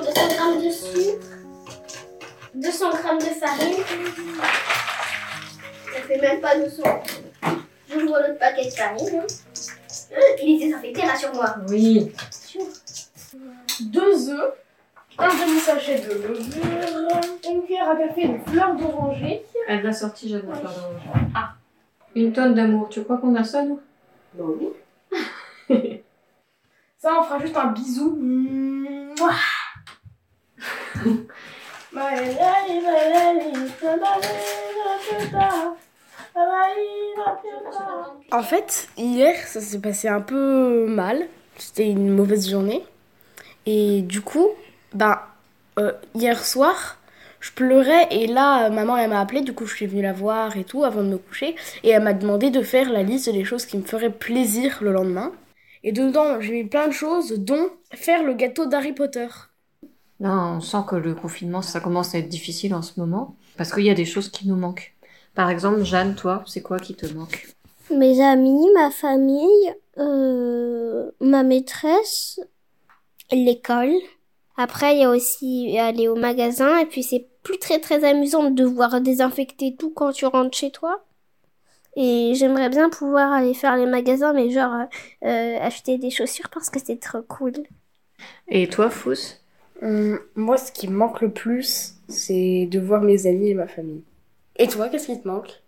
200 g de sucre, 200 g de farine. Ça fait même pas 200. J'ouvre l'autre paquet de farine. Hein. Hein, il est désinfecté, rassure-moi. Oui. Deux œufs, un demi-sachet de levure, une cuillère à café de fleur d'oranger. Elle l'a sorti, j'aime la fleur d'oranger. Ah. Une tonne d'amour. Tu crois qu'on a ça, nous? Bah non, ça, on fera juste un bisou. En fait, hier, ça s'est passé un peu mal. C'était une mauvaise journée. Et du coup, euh, hier soir, je pleurais et là, maman, elle m'a appelé. Du coup, je suis venue la voir et tout avant de me coucher. Et elle m'a demandé de faire la liste des choses qui me feraient plaisir le lendemain. Et dedans, j'ai mis plein de choses, dont faire le gâteau d'Harry Potter. Non, on sent que le confinement, ça commence à être difficile en ce moment. Parce qu'il y a des choses qui nous manquent. Par exemple, Jeanne, toi, c'est quoi qui te manque? Mes amis, ma famille, euh, ma maîtresse, l'école. Après, il y a aussi aller au magasin. Et puis, c'est plus très très amusant de devoir désinfecter tout quand tu rentres chez toi. Et j'aimerais bien pouvoir aller faire les magasins, mais genre euh, acheter des chaussures parce que c'est trop cool. Et toi, Fous Hum, moi, ce qui me manque le plus, c'est de voir mes amis et ma famille. Et toi, qu'est-ce qui te manque?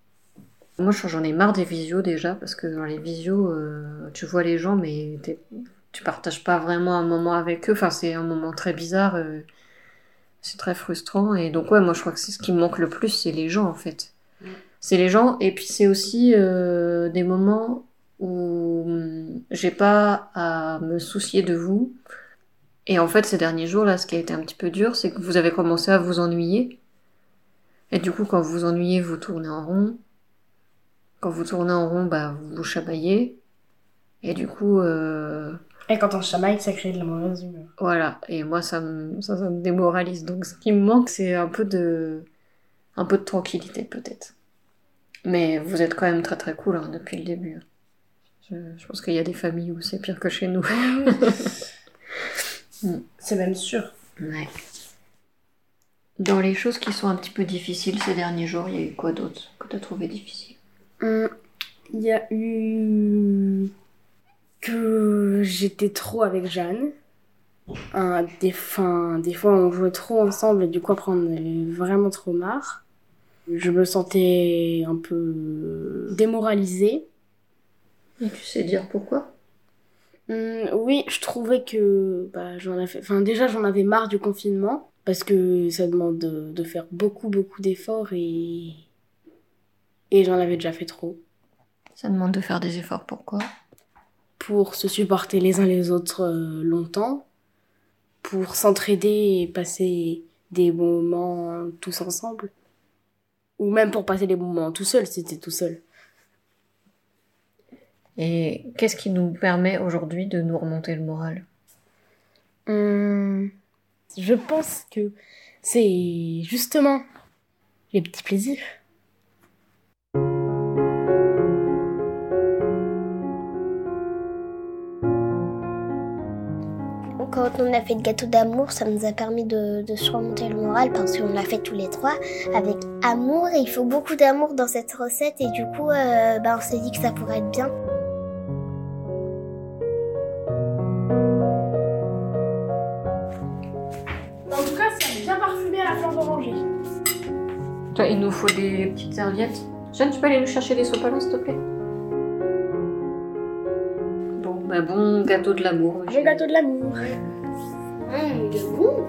Moi, j'en ai marre des visios déjà, parce que dans les visios, euh, tu vois les gens, mais tu partages pas vraiment un moment avec eux. Enfin, c'est un moment très bizarre. euh, c'est très frustrant. Et donc, ouais, moi, je crois que c'est ce qui me manque le plus, c'est les gens, en fait. C'est les gens, et puis c'est aussi euh, des moments où hum, j'ai pas à me soucier de vous. Et en fait, ces derniers jours, là, ce qui a été un petit peu dur, c'est que vous avez commencé à vous ennuyer. Et du coup, quand vous vous ennuyez, vous tournez en rond. Quand vous tournez en rond, bah, vous vous chamaillez. Et du coup, euh, Et quand on se chamaille, ça crée de la mauvaise humeur. voilà. Et moi, ça me, ça, ça me démoralise. Donc, ce qui me manque, c'est un peu de, un peu de tranquillité, peut-être. Mais vous êtes quand même très très cool hein, depuis le début. Je, je pense qu'il y a des familles où c'est pire que chez nous. C'est même sûr. Ouais. Dans les choses qui sont un petit peu difficiles ces derniers jours, il y a eu quoi d'autre que tu as trouvé difficile? Hum, Il y a eu que j'étais trop avec Jeanne. Un, des, fin, des fois, on jouait trop ensemble et du coup, après, on avait vraiment trop marre. Je me sentais un peu démoralisée. Et tu sais dire pourquoi? Hum, oui, je trouvais que bah, j'en avais, enfin déjà j'en avais marre du confinement parce que ça demande de, de faire beaucoup beaucoup d'efforts et et j'en avais déjà fait trop. Ça demande de faire des efforts, pourquoi? Pour se supporter les uns les autres euh, longtemps, pour s'entraider et passer des bons moments tous ensemble, ou même pour passer des moments tout seul, c'était tout seul. Et qu'est-ce qui nous permet aujourd'hui de nous remonter le moral? Hum, je pense que c'est justement les petits plaisirs. Quand on a fait le gâteau d'amour, ça nous a permis de, de se remonter le moral parce qu'on l'a fait tous les trois avec amour. Et il faut beaucoup d'amour dans cette recette et du coup, euh, bah, on s'est dit que ça pourrait être bien. Toi, il nous faut des petites serviettes. Jeanne, tu peux aller nous chercher des sopalins, s'il te plaît Bon, bah bon gâteau de l'amour. Le gâteau de l'amour. Hum, il est bon.